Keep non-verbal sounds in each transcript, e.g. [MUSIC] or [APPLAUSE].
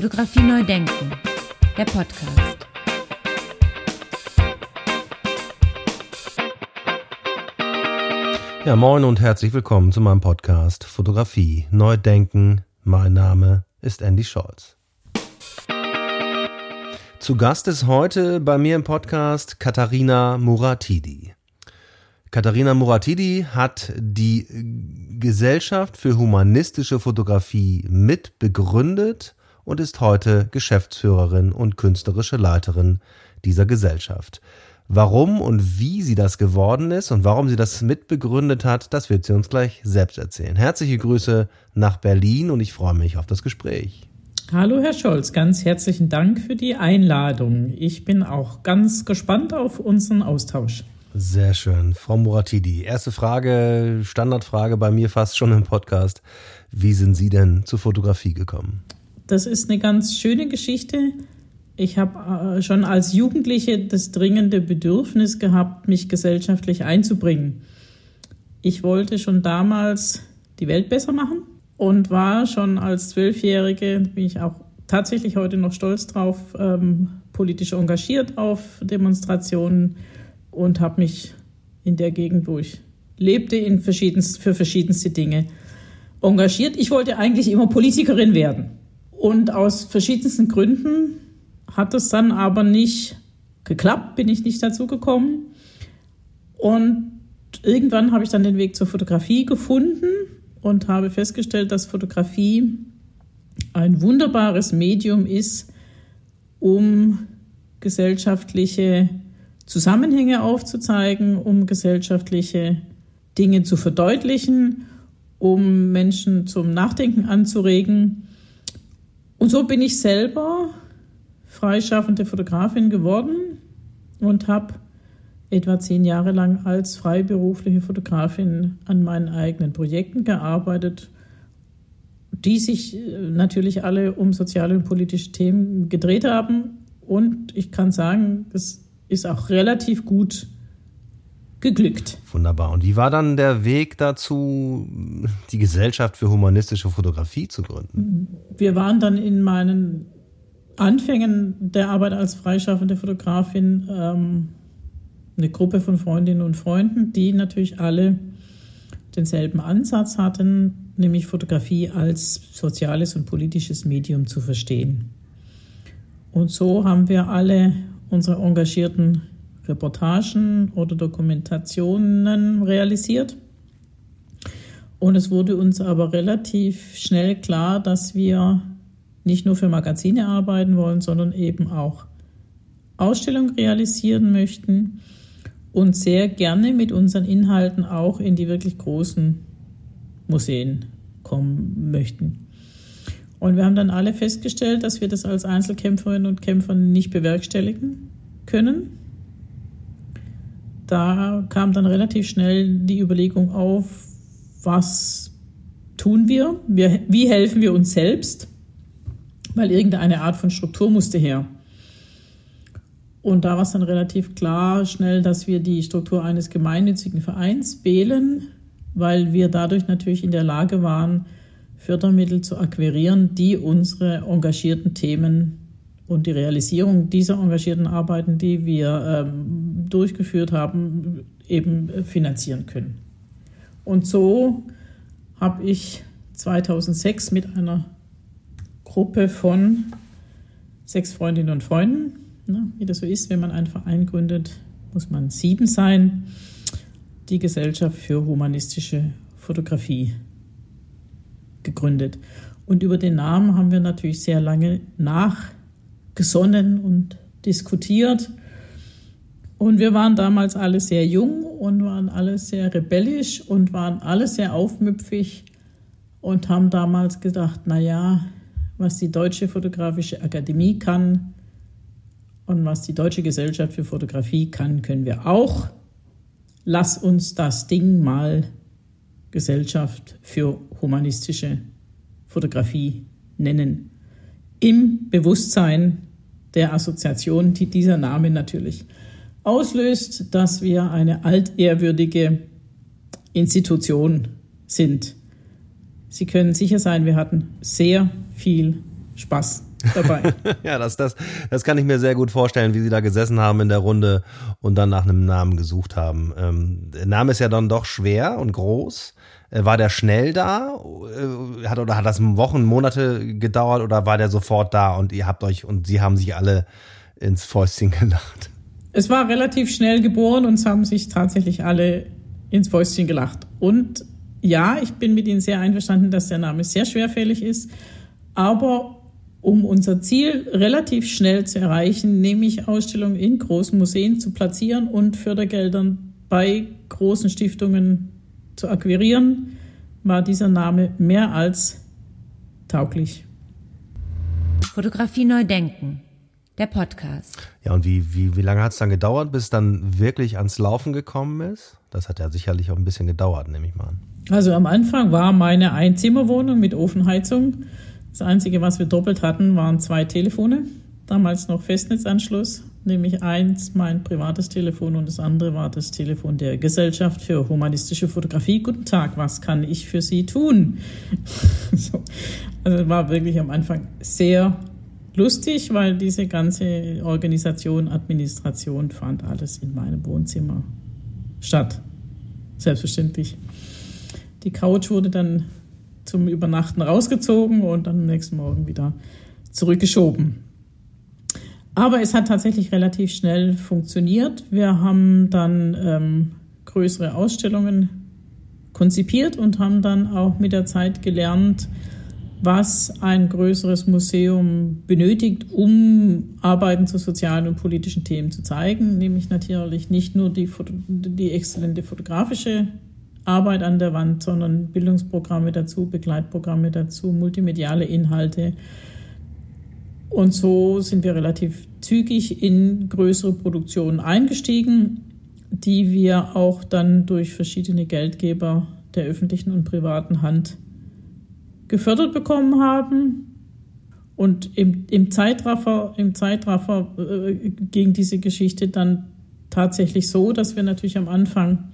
Fotografie neu denken, der Podcast. Ja, moin und herzlich willkommen zu meinem Podcast Fotografie neu denken. Mein Name ist Andy Scholz. Zu Gast ist heute bei mir im Podcast Katharina Muratidi. Katharina Muratidi hat die Gesellschaft für humanistische Fotografie mit begründet und ist heute Geschäftsführerin und künstlerische Leiterin dieser Gesellschaft. Warum und wie sie das geworden ist und warum sie das mitbegründet hat, das wird sie uns gleich selbst erzählen. Herzliche Grüße nach Berlin und ich freue mich auf das Gespräch. Hallo Herr Scholz, ganz herzlichen Dank für die Einladung. Ich bin auch ganz gespannt auf unseren Austausch. Sehr schön. Frau Muratidi, erste Frage, Standardfrage bei mir fast schon im Podcast. Wie sind Sie denn zur Fotografie gekommen? Das ist eine ganz schöne Geschichte. Ich habe äh, schon als Jugendliche das dringende Bedürfnis gehabt, mich gesellschaftlich einzubringen. Ich wollte schon damals die Welt besser machen und war schon als Zwölfjährige, bin ich auch tatsächlich heute noch stolz drauf, ähm, politisch engagiert auf Demonstrationen und habe mich in der Gegend, wo ich lebte, in verschiedenst, für verschiedenste Dinge engagiert. Ich wollte eigentlich immer Politikerin werden. Und aus verschiedensten Gründen hat es dann aber nicht geklappt, bin ich nicht dazu gekommen. Und irgendwann habe ich dann den Weg zur Fotografie gefunden und habe festgestellt, dass Fotografie ein wunderbares Medium ist, um gesellschaftliche Zusammenhänge aufzuzeigen, um gesellschaftliche Dinge zu verdeutlichen, um Menschen zum Nachdenken anzuregen. Und so bin ich selber freischaffende Fotografin geworden und habe etwa zehn Jahre lang als freiberufliche Fotografin an meinen eigenen Projekten gearbeitet, die sich äh, natürlich alle um soziale und politische Themen gedreht haben. Und ich kann sagen, das ist auch relativ gut geglückt. Wunderbar. Und wie war dann der Weg dazu, die Gesellschaft für humanistische Fotografie zu gründen? Wir waren dann in meinen Anfängen der Arbeit als freischaffende Fotografin ähm, eine Gruppe von Freundinnen und Freunden, die natürlich alle denselben Ansatz hatten, nämlich Fotografie als soziales und politisches Medium zu verstehen. Und so haben wir alle unsere engagierten Reportagen oder Dokumentationen realisiert. Und es wurde uns aber relativ schnell klar, dass wir nicht nur für Magazine arbeiten wollen, sondern eben auch Ausstellungen realisieren möchten und sehr gerne mit unseren Inhalten auch in die wirklich großen Museen kommen möchten. Und wir haben dann alle festgestellt, dass wir das als Einzelkämpferinnen und Kämpfer nicht bewerkstelligen können. Da kam dann relativ schnell die Überlegung auf, was tun wir? wir wie helfen wir uns selbst? Weil irgendeine Art von Struktur musste her. Und da war es dann relativ klar, schnell, dass wir die Struktur eines gemeinnützigen Vereins wählen, weil wir dadurch natürlich in der Lage waren, Fördermittel zu akquirieren, die unsere engagierten Themen und die Realisierung dieser engagierten Arbeiten, die wir ähm, durchgeführt haben, eben finanzieren können. Und so habe ich 2006 mit einer Gruppe von sechs Freundinnen und Freunden, ne, wie das so ist, wenn man einen Verein gründet, muss man sieben sein, die Gesellschaft für humanistische Fotografie gegründet. Und über den Namen haben wir natürlich sehr lange nachgesonnen und diskutiert. Und wir waren damals alle sehr jung und waren alle sehr rebellisch und waren alle sehr aufmüpfig und haben damals gedacht, na ja, was die Deutsche Fotografische Akademie kann und was die Deutsche Gesellschaft für Fotografie kann, können wir auch. Lass uns das Ding mal Gesellschaft für humanistische Fotografie nennen. Im Bewusstsein der Assoziation, die dieser Name natürlich auslöst, dass wir eine altehrwürdige Institution sind. Sie können sicher sein, wir hatten sehr viel Spaß dabei. [LAUGHS] ja, das, das, das kann ich mir sehr gut vorstellen, wie Sie da gesessen haben in der Runde und dann nach einem Namen gesucht haben. Ähm, der Name ist ja dann doch schwer und groß. Äh, war der schnell da? Äh, hat, oder hat das Wochen, Monate gedauert oder war der sofort da und ihr habt euch und Sie haben sich alle ins Fäustchen [LAUGHS] gelacht? Es war relativ schnell geboren und es haben sich tatsächlich alle ins Fäustchen gelacht. Und ja, ich bin mit Ihnen sehr einverstanden, dass der Name sehr schwerfällig ist. Aber um unser Ziel relativ schnell zu erreichen, nämlich Ausstellungen in großen Museen zu platzieren und Fördergeldern bei großen Stiftungen zu akquirieren, war dieser Name mehr als tauglich. Fotografie neu denken. Der Podcast. Ja, und wie, wie, wie lange hat es dann gedauert, bis dann wirklich ans Laufen gekommen ist? Das hat ja sicherlich auch ein bisschen gedauert, nehme ich mal an. Also am Anfang war meine Einzimmerwohnung mit Ofenheizung. Das Einzige, was wir doppelt hatten, waren zwei Telefone. Damals noch Festnetzanschluss, nämlich eins mein privates Telefon und das andere war das Telefon der Gesellschaft für humanistische Fotografie. Guten Tag, was kann ich für Sie tun? [LAUGHS] so. Also war wirklich am Anfang sehr lustig, weil diese ganze Organisation, Administration fand alles in meinem Wohnzimmer statt. Selbstverständlich. Die Couch wurde dann zum Übernachten rausgezogen und dann am nächsten Morgen wieder zurückgeschoben. Aber es hat tatsächlich relativ schnell funktioniert. Wir haben dann ähm, größere Ausstellungen konzipiert und haben dann auch mit der Zeit gelernt, was ein größeres Museum benötigt, um Arbeiten zu sozialen und politischen Themen zu zeigen, nämlich natürlich nicht nur die, die exzellente fotografische Arbeit an der Wand, sondern Bildungsprogramme dazu, Begleitprogramme dazu, multimediale Inhalte. Und so sind wir relativ zügig in größere Produktionen eingestiegen, die wir auch dann durch verschiedene Geldgeber der öffentlichen und privaten Hand gefördert bekommen haben. Und im, im Zeitraffer, im Zeitraffer äh, ging diese Geschichte dann tatsächlich so, dass wir natürlich am Anfang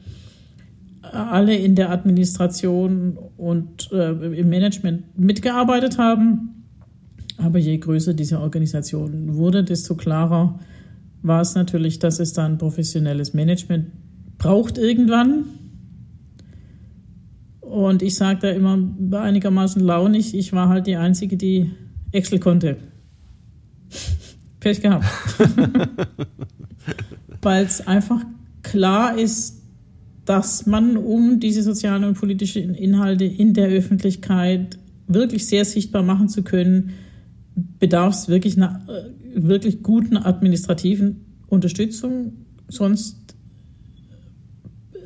alle in der Administration und äh, im Management mitgearbeitet haben. Aber je größer diese Organisation wurde, desto klarer war es natürlich, dass es dann professionelles Management braucht irgendwann. Und ich sage da immer einigermaßen launig, ich war halt die Einzige, die Excel konnte. Pech gehabt. [LAUGHS] Weil es einfach klar ist, dass man, um diese sozialen und politischen Inhalte in der Öffentlichkeit wirklich sehr sichtbar machen zu können, bedarf es wirklich einer äh, wirklich guten administrativen Unterstützung. Sonst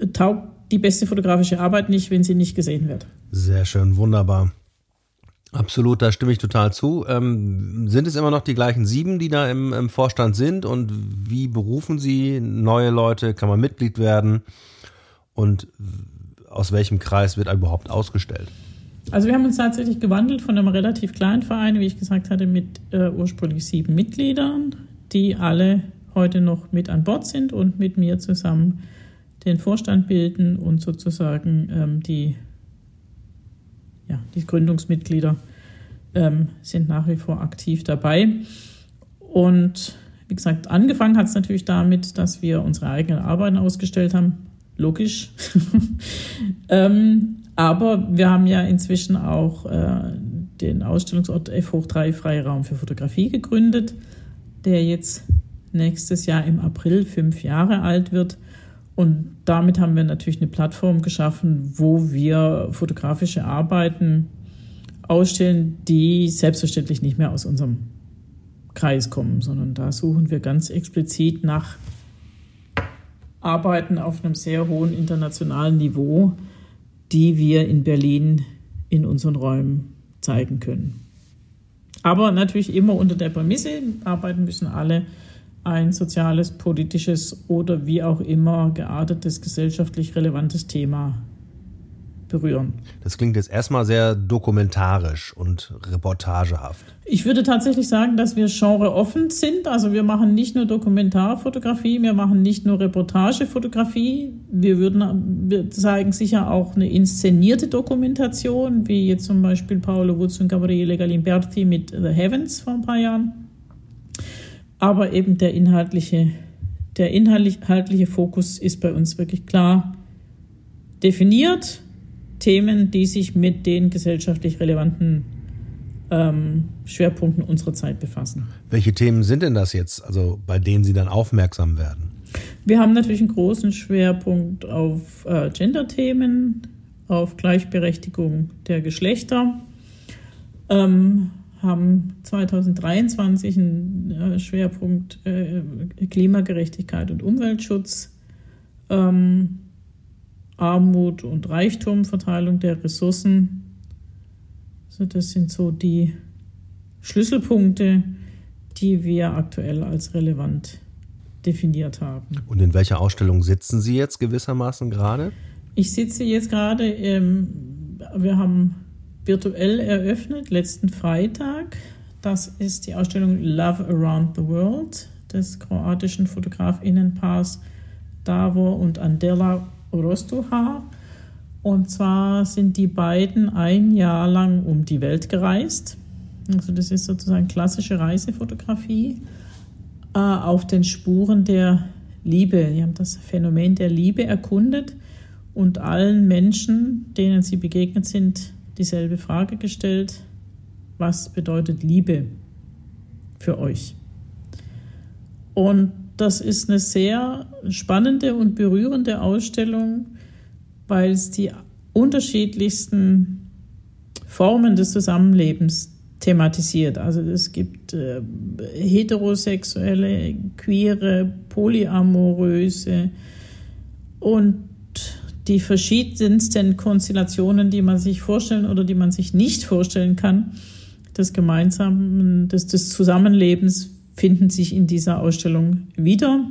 äh, taugt die beste fotografische Arbeit nicht, wenn sie nicht gesehen wird. Sehr schön, wunderbar. Absolut, da stimme ich total zu. Ähm, sind es immer noch die gleichen sieben, die da im, im Vorstand sind? Und wie berufen Sie neue Leute? Kann man Mitglied werden? Und aus welchem Kreis wird er überhaupt ausgestellt? Also wir haben uns tatsächlich gewandelt von einem relativ kleinen Verein, wie ich gesagt hatte, mit äh, ursprünglich sieben Mitgliedern, die alle heute noch mit an Bord sind und mit mir zusammen den Vorstand bilden und sozusagen ähm, die, ja, die Gründungsmitglieder ähm, sind nach wie vor aktiv dabei. Und wie gesagt, angefangen hat es natürlich damit, dass wir unsere eigenen Arbeiten ausgestellt haben logisch. [LAUGHS] ähm, aber wir haben ja inzwischen auch äh, den Ausstellungsort F hoch 3 Freiraum für Fotografie gegründet, der jetzt nächstes Jahr im April fünf Jahre alt wird. Und damit haben wir natürlich eine Plattform geschaffen, wo wir fotografische Arbeiten ausstellen, die selbstverständlich nicht mehr aus unserem Kreis kommen, sondern da suchen wir ganz explizit nach arbeiten auf einem sehr hohen internationalen Niveau, die wir in Berlin in unseren Räumen zeigen können. Aber natürlich immer unter der Prämisse, arbeiten müssen alle ein soziales, politisches oder wie auch immer geartetes, gesellschaftlich relevantes Thema berühren. Das klingt jetzt erstmal sehr dokumentarisch und reportagehaft. Ich würde tatsächlich sagen, dass wir genreoffen sind. Also wir machen nicht nur Dokumentarfotografie, wir machen nicht nur Reportagefotografie. Wir würden, wir zeigen sicher auch eine inszenierte Dokumentation, wie jetzt zum Beispiel Paolo Woods und Gabriele Galimberti mit The Heavens vor ein paar Jahren. Aber eben der inhaltliche, der inhaltliche Fokus ist bei uns wirklich klar definiert Themen, die sich mit den gesellschaftlich relevanten ähm, Schwerpunkten unserer Zeit befassen. Welche Themen sind denn das jetzt, also bei denen Sie dann aufmerksam werden? Wir haben natürlich einen großen Schwerpunkt auf äh, Gender-Themen, auf Gleichberechtigung der Geschlechter, ähm, haben 2023 einen äh, Schwerpunkt äh, Klimagerechtigkeit und Umweltschutz. Ähm, Armut und Reichtum, Verteilung der Ressourcen. Also das sind so die Schlüsselpunkte, die wir aktuell als relevant definiert haben. Und in welcher Ausstellung sitzen Sie jetzt gewissermaßen gerade? Ich sitze jetzt gerade, ähm, wir haben virtuell eröffnet, letzten Freitag. Das ist die Ausstellung Love Around the World des kroatischen Fotografinnenpaars Davor und Andela Rostoha. Und zwar sind die beiden ein Jahr lang um die Welt gereist. Also das ist sozusagen klassische Reisefotografie äh, auf den Spuren der Liebe. Die haben das Phänomen der Liebe erkundet und allen Menschen, denen sie begegnet sind, dieselbe Frage gestellt. Was bedeutet Liebe für euch? Und das ist eine sehr spannende und berührende Ausstellung, weil es die unterschiedlichsten Formen des Zusammenlebens thematisiert. Also es gibt äh, heterosexuelle, queere, polyamoröse und die verschiedensten Konstellationen, die man sich vorstellen oder die man sich nicht vorstellen kann, des gemeinsamen, des, des Zusammenlebens finden sich in dieser Ausstellung wieder.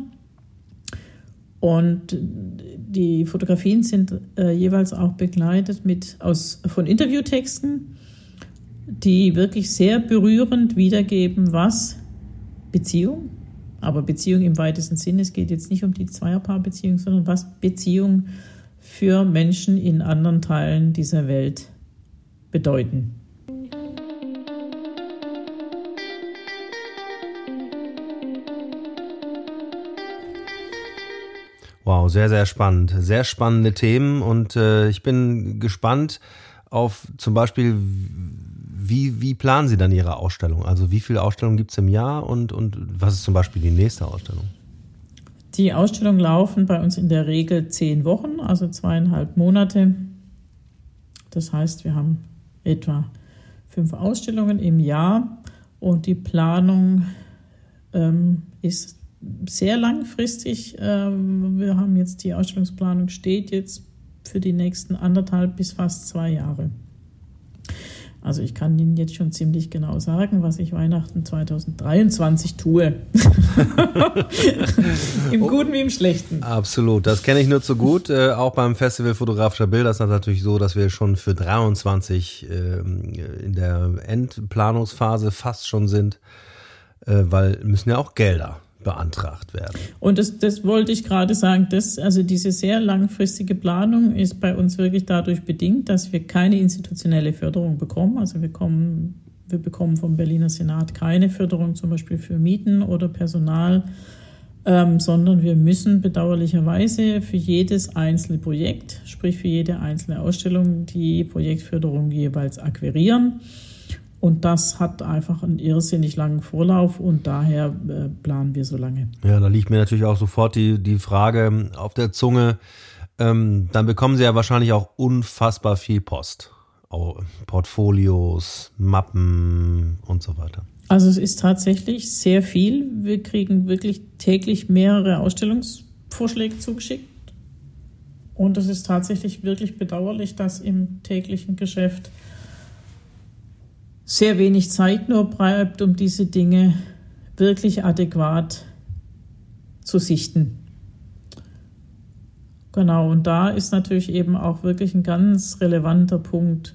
Und die Fotografien sind äh, jeweils auch begleitet mit aus, von Interviewtexten, die wirklich sehr berührend wiedergeben, was Beziehung, aber Beziehung im weitesten Sinne, es geht jetzt nicht um die Zweierpaarbeziehung, sondern was Beziehung für Menschen in anderen Teilen dieser Welt bedeuten. Wow, sehr, sehr spannend. Sehr spannende Themen und äh, ich bin gespannt auf zum Beispiel, wie, wie planen Sie dann Ihre Ausstellung? Also wie viele Ausstellungen gibt es im Jahr und, und was ist zum Beispiel die nächste Ausstellung? Die Ausstellungen laufen bei uns in der Regel zehn Wochen, also zweieinhalb Monate. Das heißt, wir haben etwa fünf Ausstellungen im Jahr und die Planung ähm, ist sehr langfristig. Ähm, wir haben jetzt die Ausstellungsplanung steht jetzt für die nächsten anderthalb bis fast zwei Jahre. Also ich kann Ihnen jetzt schon ziemlich genau sagen, was ich Weihnachten 2023 tue. [LAUGHS] Im. Guten wie im Schlechten. Absolut, das kenne ich nur zu gut. Äh, auch beim Festival fotografischer Bilder ist das natürlich so, dass wir schon für 23 äh, in der Endplanungsphase fast schon sind, äh, weil müssen ja auch Gelder beantragt werden. Und das, das wollte ich gerade sagen, dass also diese sehr langfristige Planung ist bei uns wirklich dadurch bedingt, dass wir keine institutionelle Förderung bekommen. Also wir kommen, wir bekommen vom Berliner Senat keine Förderung zum Beispiel für Mieten oder Personal, ähm, sondern wir müssen bedauerlicherweise für jedes einzelne Projekt, sprich für jede einzelne Ausstellung, die Projektförderung jeweils akquirieren. Und das hat einfach einen irrsinnig langen Vorlauf und daher äh, planen wir so lange. Ja, da liegt mir natürlich auch sofort die, die Frage auf der Zunge. Ähm, dann bekommen Sie ja wahrscheinlich auch unfassbar viel Post. Portfolios, Mappen und so weiter. Also es ist tatsächlich sehr viel. Wir kriegen wirklich täglich mehrere Ausstellungsvorschläge zugeschickt. Und es ist tatsächlich wirklich bedauerlich, dass im täglichen Geschäft sehr wenig Zeit nur bleibt, um diese Dinge wirklich adäquat zu sichten. Genau, und da ist natürlich eben auch wirklich ein ganz relevanter Punkt.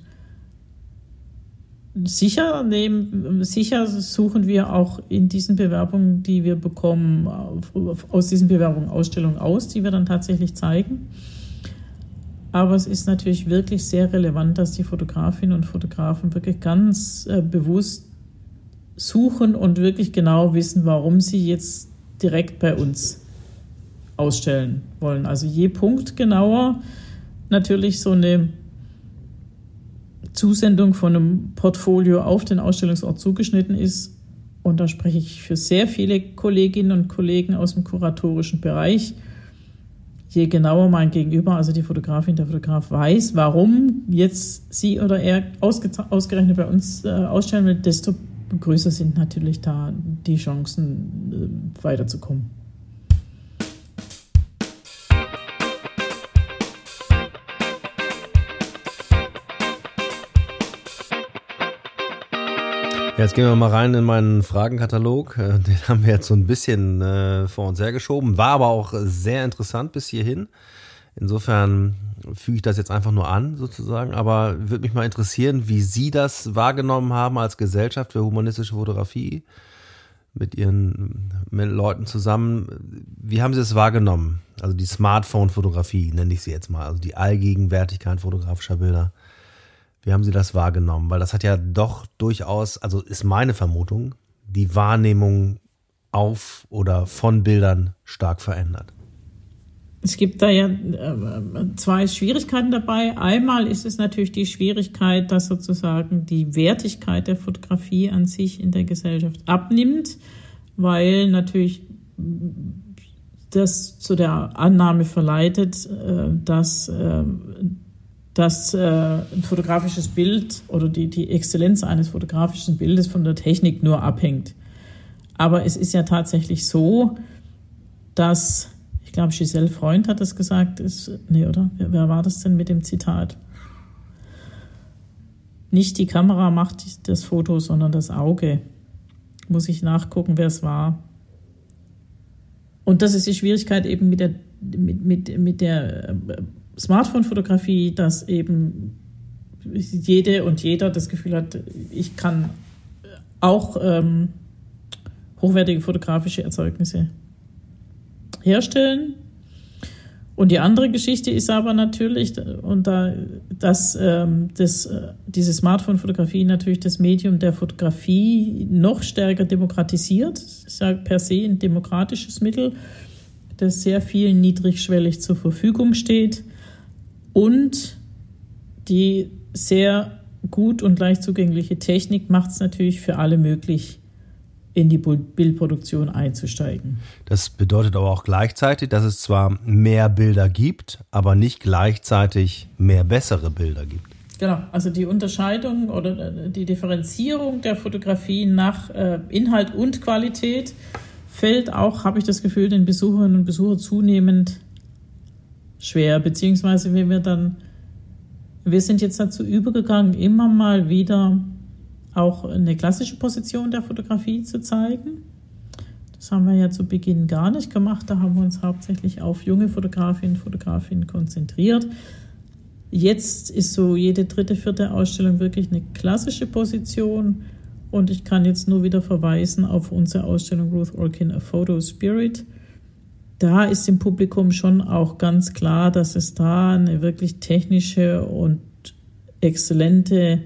Sicher, nehmen, sicher suchen wir auch in diesen Bewerbungen, die wir bekommen, aus diesen Bewerbungen Ausstellungen aus, die wir dann tatsächlich zeigen. Aber es ist natürlich wirklich sehr relevant, dass die Fotografinnen und Fotografen wirklich ganz äh, bewusst suchen und wirklich genau wissen, warum sie jetzt direkt bei uns ausstellen wollen. Also je Punkt genauer natürlich so eine Zusendung von einem Portfolio auf den Ausstellungsort zugeschnitten ist. Und da spreche ich für sehr viele Kolleginnen und Kollegen aus dem kuratorischen Bereich je genauer mein Gegenüber, also die Fotografin, der Fotograf weiß, warum jetzt sie oder er ausgerechnet bei uns äh, ausstellen will, desto größer sind natürlich da die Chancen, äh, weiterzukommen. Jetzt gehen wir mal rein in meinen Fragenkatalog. Äh, den haben wir jetzt so ein bisschen äh, vor uns hergeschoben. War aber auch sehr interessant bis hierhin. Insofern füge ich das jetzt einfach nur an, sozusagen. Aber würde mich mal interessieren, wie Sie das wahrgenommen haben als Gesellschaft für humanistische Fotografie mit Ihren mit Leuten zusammen. Wie haben Sie es wahrgenommen? Also die Smartphone-Fotografie, nenne ich sie jetzt mal. Also die Allgegenwärtigkeit fotografischer Bilder. Wie haben Sie das wahrgenommen? Weil das hat ja doch durchaus, also ist meine Vermutung, die Wahrnehmung auf oder von Bildern stark verändert. Es gibt da ja äh, zwei Schwierigkeiten dabei. Einmal ist es natürlich die Schwierigkeit, dass sozusagen die Wertigkeit der Fotografie an sich in der Gesellschaft abnimmt, weil natürlich das zu der Annahme verleitet, äh, dass äh, dass äh, ein fotografisches Bild oder die, die Exzellenz eines fotografischen Bildes von der Technik nur abhängt. Aber es ist ja tatsächlich so, dass, ich glaube, Giselle Freund hat das gesagt, ist, nee, oder? Wer, wer war das denn mit dem Zitat? Nicht die Kamera macht das Foto, sondern das Auge. Muss ich nachgucken, wer es war. Und das ist die Schwierigkeit eben mit der, mit, mit, mit der äh, Smartphone-Fotografie, dass eben jede und jeder das Gefühl hat, ich kann auch ähm, hochwertige fotografische Erzeugnisse herstellen. Und die andere Geschichte ist aber natürlich, und da, dass ähm, das, diese Smartphone-Fotografie natürlich das Medium der Fotografie noch stärker demokratisiert. Ist ja per se ein demokratisches Mittel, das sehr viel niedrigschwellig zur Verfügung steht und die sehr gut und leicht zugängliche Technik macht es natürlich für alle möglich, in die Bildproduktion einzusteigen. Das bedeutet aber auch gleichzeitig, dass es zwar mehr Bilder gibt, aber nicht gleichzeitig mehr bessere Bilder gibt. Genau, also die Unterscheidung oder äh, die Differenzierung der Fotografie nach äh, Inhalt und Qualität fällt auch, habe ich das Gefühl, den Besucherinnen und Besuchern zunehmend schwer, beziehungsweise wenn wir dann, wir sind jetzt dazu übergegangen, immer mal wieder auch eine klassische Position der Fotografie zu zeigen. Das haben wir ja zu Beginn gar nicht gemacht. Da haben wir uns hauptsächlich auf junge Fotografinnen und Fotografinnen konzentriert. Jetzt ist so jede dritte, vierte Ausstellung wirklich eine klassische Position. Und ich kann jetzt nur wieder verweisen auf unsere Ausstellung Ruth Orkin, A Photo Spirit da ist dem Publikum schon auch ganz klar, dass es da eine wirklich technische und exzellente,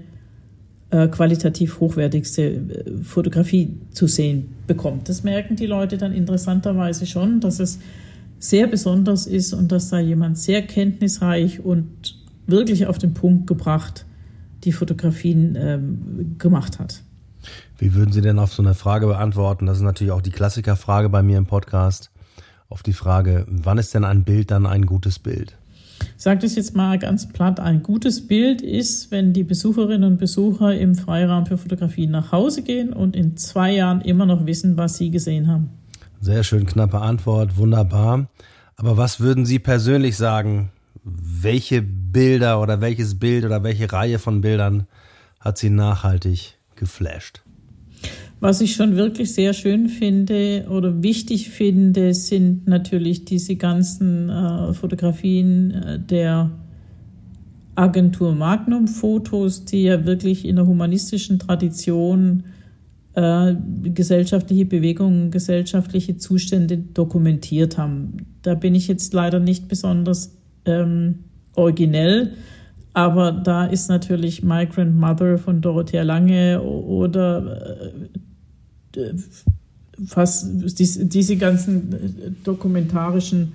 äh, qualitativ hochwertigste äh, Fotografie zu sehen bekommt. Das merken die Leute dann interessanterweise schon, dass es sehr besonders ist und dass da jemand sehr kenntnisreich und wirklich auf den Punkt gebracht die Fotografien ähm, gemacht hat. Wie würden Sie denn auf so eine Frage beantworten? Das ist natürlich auch die Klassikerfrage bei mir im Podcast auf die Frage, wann ist denn ein Bild dann ein gutes Bild? Ich sage das jetzt mal ganz platt. Ein gutes Bild ist, wenn die Besucherinnen und Besucher im Freiraum für Fotografie nach Hause gehen und in zwei Jahren immer noch wissen, was sie gesehen haben. Sehr schön, knappe Antwort, wunderbar. Aber was würden Sie persönlich sagen? Welche Bilder oder welches Bild oder welche Reihe von Bildern hat Sie nachhaltig geflasht? Was ich schon wirklich sehr schön finde oder wichtig finde, sind natürlich diese ganzen äh, Fotografien äh, der Agentur Magnum Fotos, die ja wirklich in der humanistischen Tradition äh, gesellschaftliche Bewegungen, gesellschaftliche Zustände dokumentiert haben. Da bin ich jetzt leider nicht besonders ähm, originell, aber da ist natürlich Migrant Mother von Dorothea Lange oder äh, fast diese, diese ganzen äh, dokumentarischen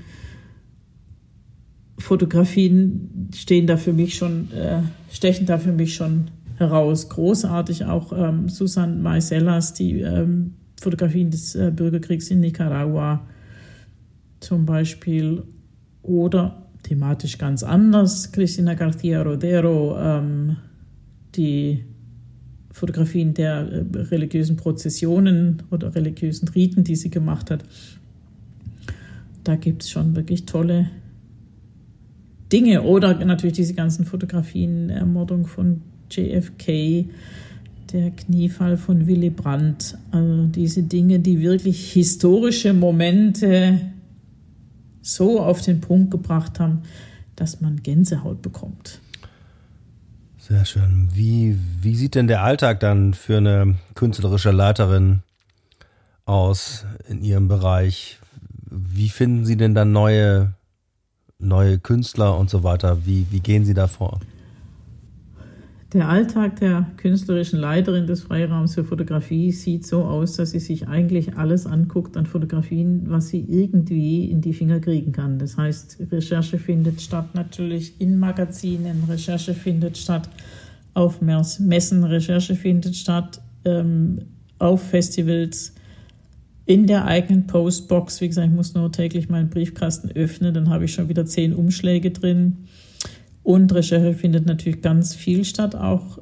Fotografien stehen da für mich schon, äh, stechen da für mich schon heraus. Großartig auch ähm, Susan Maisellas, die ähm, Fotografien des äh, Bürgerkriegs in Nicaragua zum Beispiel. Oder thematisch ganz anders, Cristina García Rodero, ähm, die Fotografien der äh, religiösen Prozessionen oder religiösen Riten, die sie gemacht hat. Da gibt es schon wirklich tolle Dinge. Oder natürlich diese ganzen Fotografien, Ermordung von JFK, der Kniefall von Willy Brandt, also diese Dinge, die wirklich historische Momente so auf den Punkt gebracht haben, dass man Gänsehaut bekommt. Sehr schön. Wie, wie sieht denn der Alltag dann für eine künstlerische Leiterin aus in Ihrem Bereich? Wie finden Sie denn dann neue, neue Künstler und so weiter? Wie, wie gehen Sie da vor? Der Alltag der künstlerischen Leiterin des Freiraums für Fotografie sieht so aus, dass sie sich eigentlich alles anguckt an Fotografien, was sie irgendwie in die Finger kriegen kann. Das heißt, Recherche findet statt natürlich in Magazinen, Recherche findet statt auf Messen, Recherche findet statt ähm, auf Festivals, in der eigenen Postbox. Wie gesagt, ich muss nur täglich meinen Briefkasten öffnen, dann habe ich schon wieder zehn Umschläge drin. Und Recherche findet natürlich ganz viel statt, auch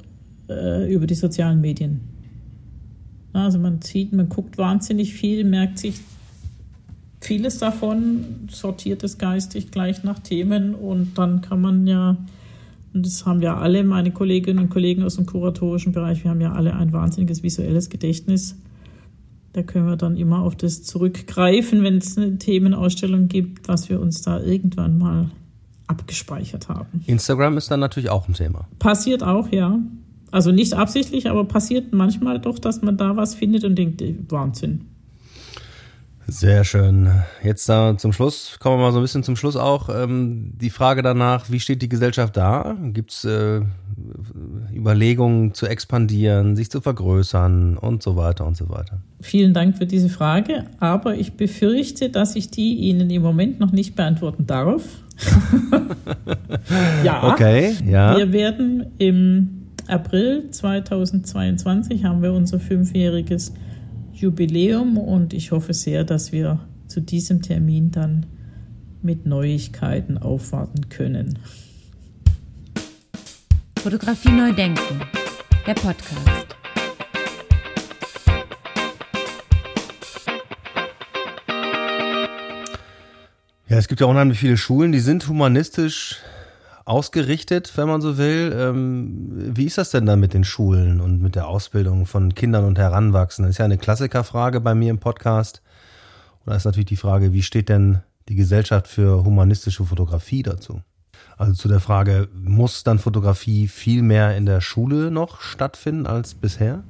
äh, über die sozialen Medien. Also man sieht, man guckt wahnsinnig viel, merkt sich vieles davon, sortiert es geistig gleich nach Themen und dann kann man ja, und das haben ja alle meine Kolleginnen und Kollegen aus dem kuratorischen Bereich, wir haben ja alle ein wahnsinniges visuelles Gedächtnis. Da können wir dann immer auf das zurückgreifen, wenn es eine Themenausstellung gibt, was wir uns da irgendwann mal abgespeichert haben. Instagram ist dann natürlich auch ein Thema. Passiert auch, ja. Also nicht absichtlich, aber passiert manchmal doch, dass man da was findet und denkt, Wahnsinn. Sehr schön. Jetzt da zum Schluss, kommen wir mal so ein bisschen zum Schluss auch. Ähm, die Frage danach, wie steht die Gesellschaft da? Gibt es äh, Überlegungen zu expandieren, sich zu vergrößern und so weiter und so weiter? Vielen Dank für diese Frage, aber ich befürchte, dass ich die Ihnen im Moment noch nicht beantworten darf. [LAUGHS] ja. Okay, ja. Wir werden im April 2022 haben wir unser fünfjähriges Jubiläum und ich hoffe sehr, dass wir zu diesem Termin dann mit Neuigkeiten aufwarten können. Fotografie neu denken, der Podcast. Ja, es gibt ja unheimlich viele Schulen, die sind humanistisch ausgerichtet, wenn man so will. Ähm, wie ist das denn dann mit den Schulen und mit der Ausbildung von Kindern und Heranwachsenden? Das ist ja eine Klassikerfrage bei mir im Podcast. Und da ist natürlich die Frage, wie steht denn die Gesellschaft für humanistische Fotografie dazu? Also zu der Frage, muss dann Fotografie viel mehr in der Schule noch stattfinden als bisher?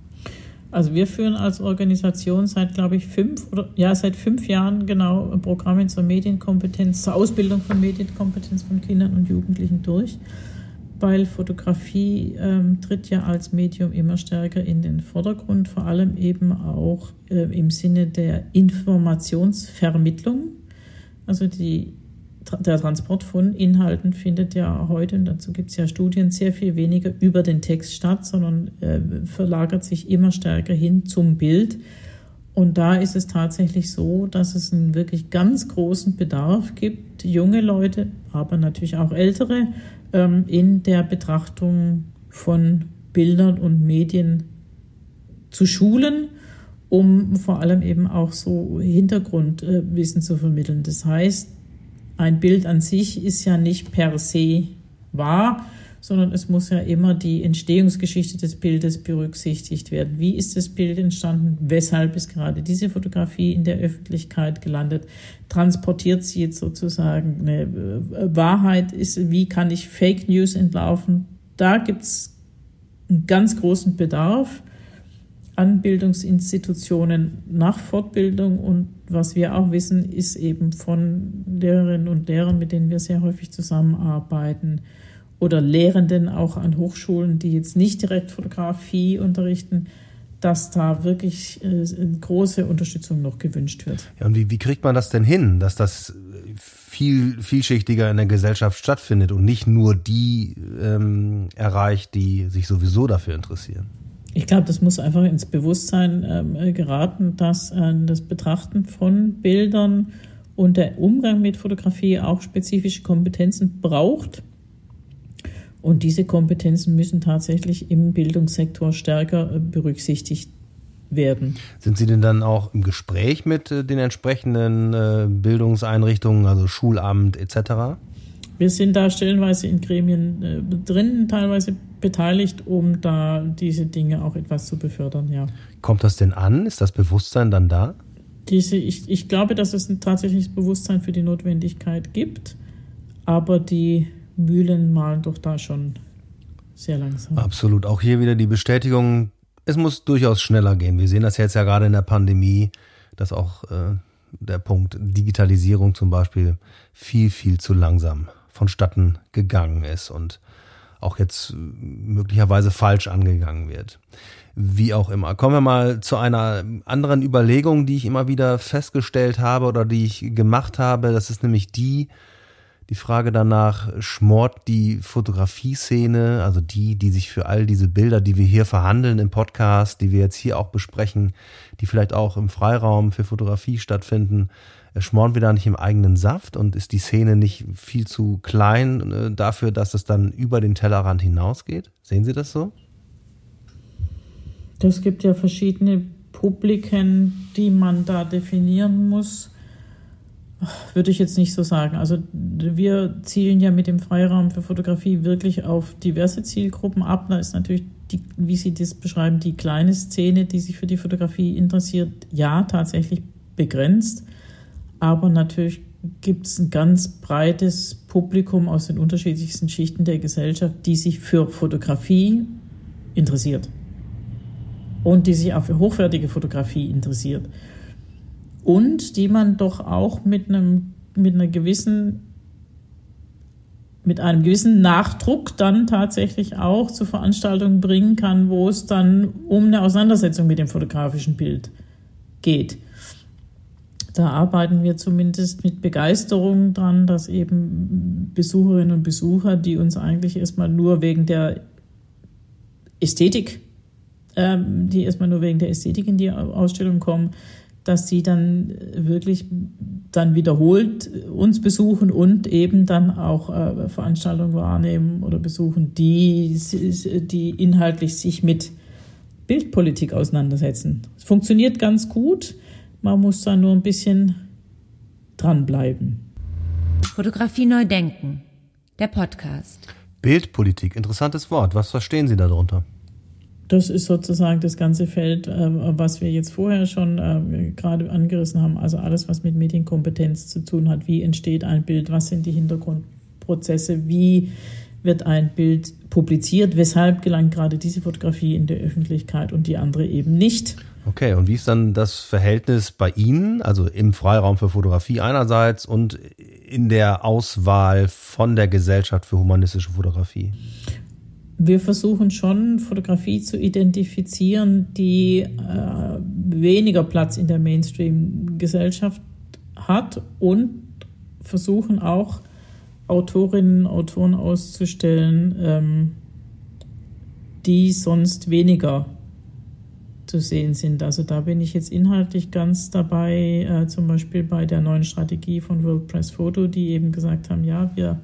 Also wir führen als Organisation seit, glaube ich, fünf oder ja, seit fünf Jahren genau Programme zur Medienkompetenz, zur Ausbildung von Medienkompetenz von Kindern und Jugendlichen durch, weil Fotografie ähm, tritt ja als Medium immer stärker in den Vordergrund, vor allem eben auch äh, im Sinne der Informationsvermittlung. Also die der Transport von Inhalten findet ja heute, und dazu gibt es ja Studien, sehr viel weniger über den Text statt, sondern äh, verlagert sich immer stärker hin zum Bild. Und da ist es tatsächlich so, dass es einen wirklich ganz großen Bedarf gibt, junge Leute, aber natürlich auch ältere, ähm, in der Betrachtung von Bildern und Medien zu schulen, um vor allem eben auch so Hintergrundwissen zu vermitteln. Das heißt, ein Bild an sich ist ja nicht per se wahr, sondern es muss ja immer die Entstehungsgeschichte des Bildes berücksichtigt werden. Wie ist das Bild entstanden? Weshalb ist gerade diese Fotografie in der Öffentlichkeit gelandet? Transportiert sie jetzt sozusagen eine äh, Wahrheit? Ist, wie kann ich Fake News entlaufen? Da gibt es einen ganz großen Bedarf an Bildungsinstitutionen nach Fortbildung und was wir auch wissen, ist eben von Lehrerinnen und Lehrern, mit denen wir sehr häufig zusammenarbeiten, oder Lehrenden auch an Hochschulen, die jetzt nicht direkt Fotografie unterrichten, dass da wirklich äh, große Unterstützung noch gewünscht wird. Ja, und wie, wie kriegt man das denn hin, dass das viel vielschichtiger in der Gesellschaft stattfindet und nicht nur die ähm, erreicht, die sich sowieso dafür interessieren? Ich glaube, das muss einfach ins Bewusstsein ähm, geraten, dass äh, das Betrachten von Bildern und der Umgang mit Fotografie auch spezifische Kompetenzen braucht und diese Kompetenzen müssen tatsächlich im Bildungssektor stärker äh, berücksichtigt werden. Sind Sie denn dann auch im Gespräch mit äh, den entsprechenden äh, Bildungseinrichtungen, also Schulamt etc.? Wir sind da stellenweise in Gremien drin, teilweise beteiligt, um da diese Dinge auch etwas zu befördern, ja. Kommt das denn an? Ist das Bewusstsein dann da? Diese, ich, ich glaube, dass es ein tatsächliches Bewusstsein für die Notwendigkeit gibt, aber die Mühlen malen doch da schon sehr langsam. Absolut. Auch hier wieder die Bestätigung, es muss durchaus schneller gehen. Wir sehen das jetzt ja gerade in der Pandemie, dass auch äh, der Punkt Digitalisierung zum Beispiel viel, viel zu langsam vonstatten gegangen ist und auch jetzt möglicherweise falsch angegangen wird. Wie auch immer. Kommen wir mal zu einer anderen Überlegung, die ich immer wieder festgestellt habe oder die ich gemacht habe. Das ist nämlich die, die Frage danach, schmort die Fotografie-Szene, also die, die sich für all diese Bilder, die wir hier verhandeln im Podcast, die wir jetzt hier auch besprechen, die vielleicht auch im Freiraum für Fotografie stattfinden, äh, schmoren wir da nicht im eigenen Saft und ist die Szene nicht viel zu klein äh, dafür, dass es dann über den Tellerrand hinausgeht? Sehen Sie das so? Es gibt ja verschiedene Publiken, die man da definieren muss. Würde ich jetzt nicht so sagen. Also wir zielen ja mit dem Freiraum für Fotografie wirklich auf diverse Zielgruppen ab. Da ist natürlich, die, wie Sie das beschreiben, die kleine Szene, die sich für die Fotografie interessiert, ja, tatsächlich begrenzt. Aber natürlich gibt es ein ganz breites Publikum aus den unterschiedlichsten Schichten der Gesellschaft, die sich für Fotografie interessiert und die sich auch für hochwertige Fotografie interessiert und die man doch auch mit einem mit einer gewissen mit einem gewissen Nachdruck dann tatsächlich auch zu Veranstaltungen bringen kann, wo es dann um eine Auseinandersetzung mit dem fotografischen Bild geht. Da arbeiten wir zumindest mit Begeisterung dran, dass eben Besucherinnen und Besucher, die uns eigentlich erstmal nur wegen der Ästhetik, ähm, die erstmal nur wegen der Ästhetik in die Ausstellung kommen, dass sie dann wirklich dann wiederholt uns besuchen und eben dann auch äh, Veranstaltungen wahrnehmen oder besuchen, die, die inhaltlich sich mit Bildpolitik auseinandersetzen. Es funktioniert ganz gut, man muss da nur ein bisschen dranbleiben. Fotografie neu denken, der Podcast. Bildpolitik, interessantes Wort. Was verstehen Sie darunter? Das ist sozusagen das ganze Feld, äh, was wir jetzt vorher schon äh, gerade angerissen haben. Also alles, was mit Medienkompetenz zu tun hat. Wie entsteht ein Bild? Was sind die Hintergrundprozesse? Wie wird ein Bild publiziert? Weshalb gelangt gerade diese Fotografie in der Öffentlichkeit und die andere eben nicht? Okay, und wie ist dann das Verhältnis bei Ihnen, also im Freiraum für Fotografie einerseits und in der Auswahl von der Gesellschaft für humanistische Fotografie? wir versuchen schon Fotografie zu identifizieren, die äh, weniger Platz in der Mainstream-Gesellschaft hat und versuchen auch Autorinnen und Autoren auszustellen, ähm, die sonst weniger zu sehen sind. Also da bin ich jetzt inhaltlich ganz dabei, äh, zum Beispiel bei der neuen Strategie von World Press Photo, die eben gesagt haben, ja, wir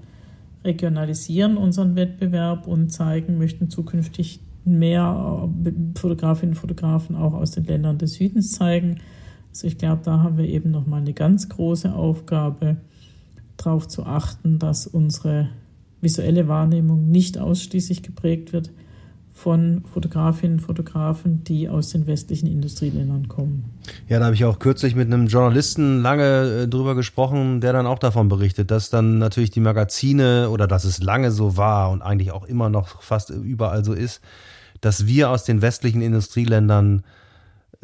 regionalisieren unseren Wettbewerb und zeigen, möchten zukünftig mehr äh, Fotografinnen und Fotografen auch aus den Ländern des Südens zeigen. Also ich glaube, da haben wir eben nochmal eine ganz große Aufgabe, darauf zu achten, dass unsere visuelle Wahrnehmung nicht ausschließlich geprägt wird von Fotografinnen und Fotografen, die aus den westlichen Industrieländern kommen. Ja, da habe ich auch kürzlich mit einem Journalisten lange äh, drüber gesprochen, der dann auch davon berichtet, dass dann natürlich die Magazine oder dass es lange so war und eigentlich auch immer noch fast überall so ist, dass wir aus den westlichen Industrieländern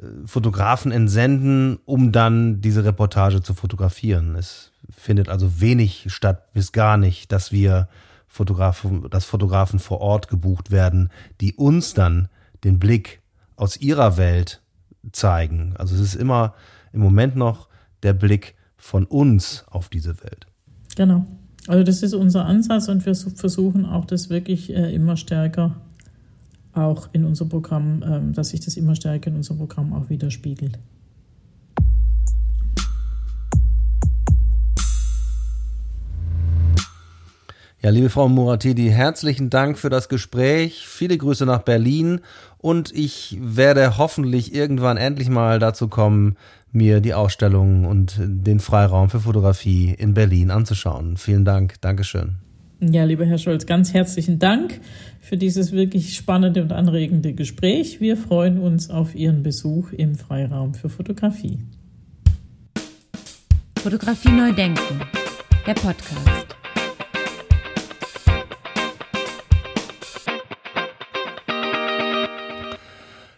äh, Fotografen entsenden, um dann diese Reportage zu fotografieren. Es findet also wenig statt bis gar nicht, dass wir Fotografen, dass Fotografen vor Ort gebucht werden, die uns dann den Blick aus ihrer Welt zeigen. Also es ist immer im Moment noch der Blick von uns auf diese Welt. Genau. Also das ist unser Ansatz und wir versuchen auch das wirklich äh, immer stärker auch in unserem Programm, äh, dass sich das immer stärker in unserem Programm auch widerspiegelt. Ja, liebe Frau Muratidi, herzlichen Dank für das Gespräch. Viele Grüße nach Berlin und ich werde hoffentlich irgendwann endlich mal dazu kommen, mir die Ausstellung und den Freiraum für Fotografie in Berlin anzuschauen. Vielen Dank. Dankeschön. Ja, lieber Herr Scholz, ganz herzlichen Dank für dieses wirklich spannende und anregende Gespräch. Wir freuen uns auf Ihren Besuch im Freiraum für Fotografie. Fotografie neu denken. Der Podcast.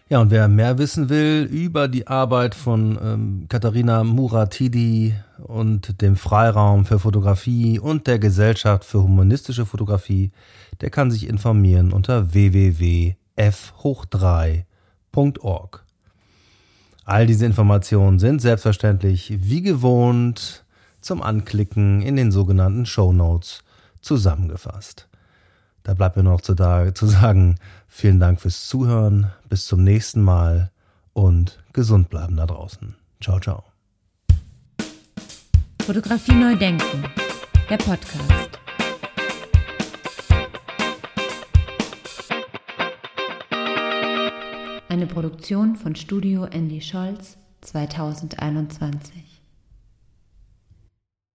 Ja, und wer mehr wissen will über die Arbeit von ähm, Katharina Muratidi und dem Freiraum für Fotografie und der Gesellschaft für humanistische Fotografie, der kann sich informieren unter www.f3.org. All diese Informationen sind selbstverständlich wie gewohnt zum Anklicken in den sogenannten Show Notes zusammengefasst. Da bleibt mir noch zu, da, zu sagen, vielen Dank fürs Zuhören, bis zum nächsten Mal und gesund bleiben da draußen. Ciao, ciao. Fotografie neu denken. Der Podcast. Eine Produktion von Studio Andy Scholz 2021.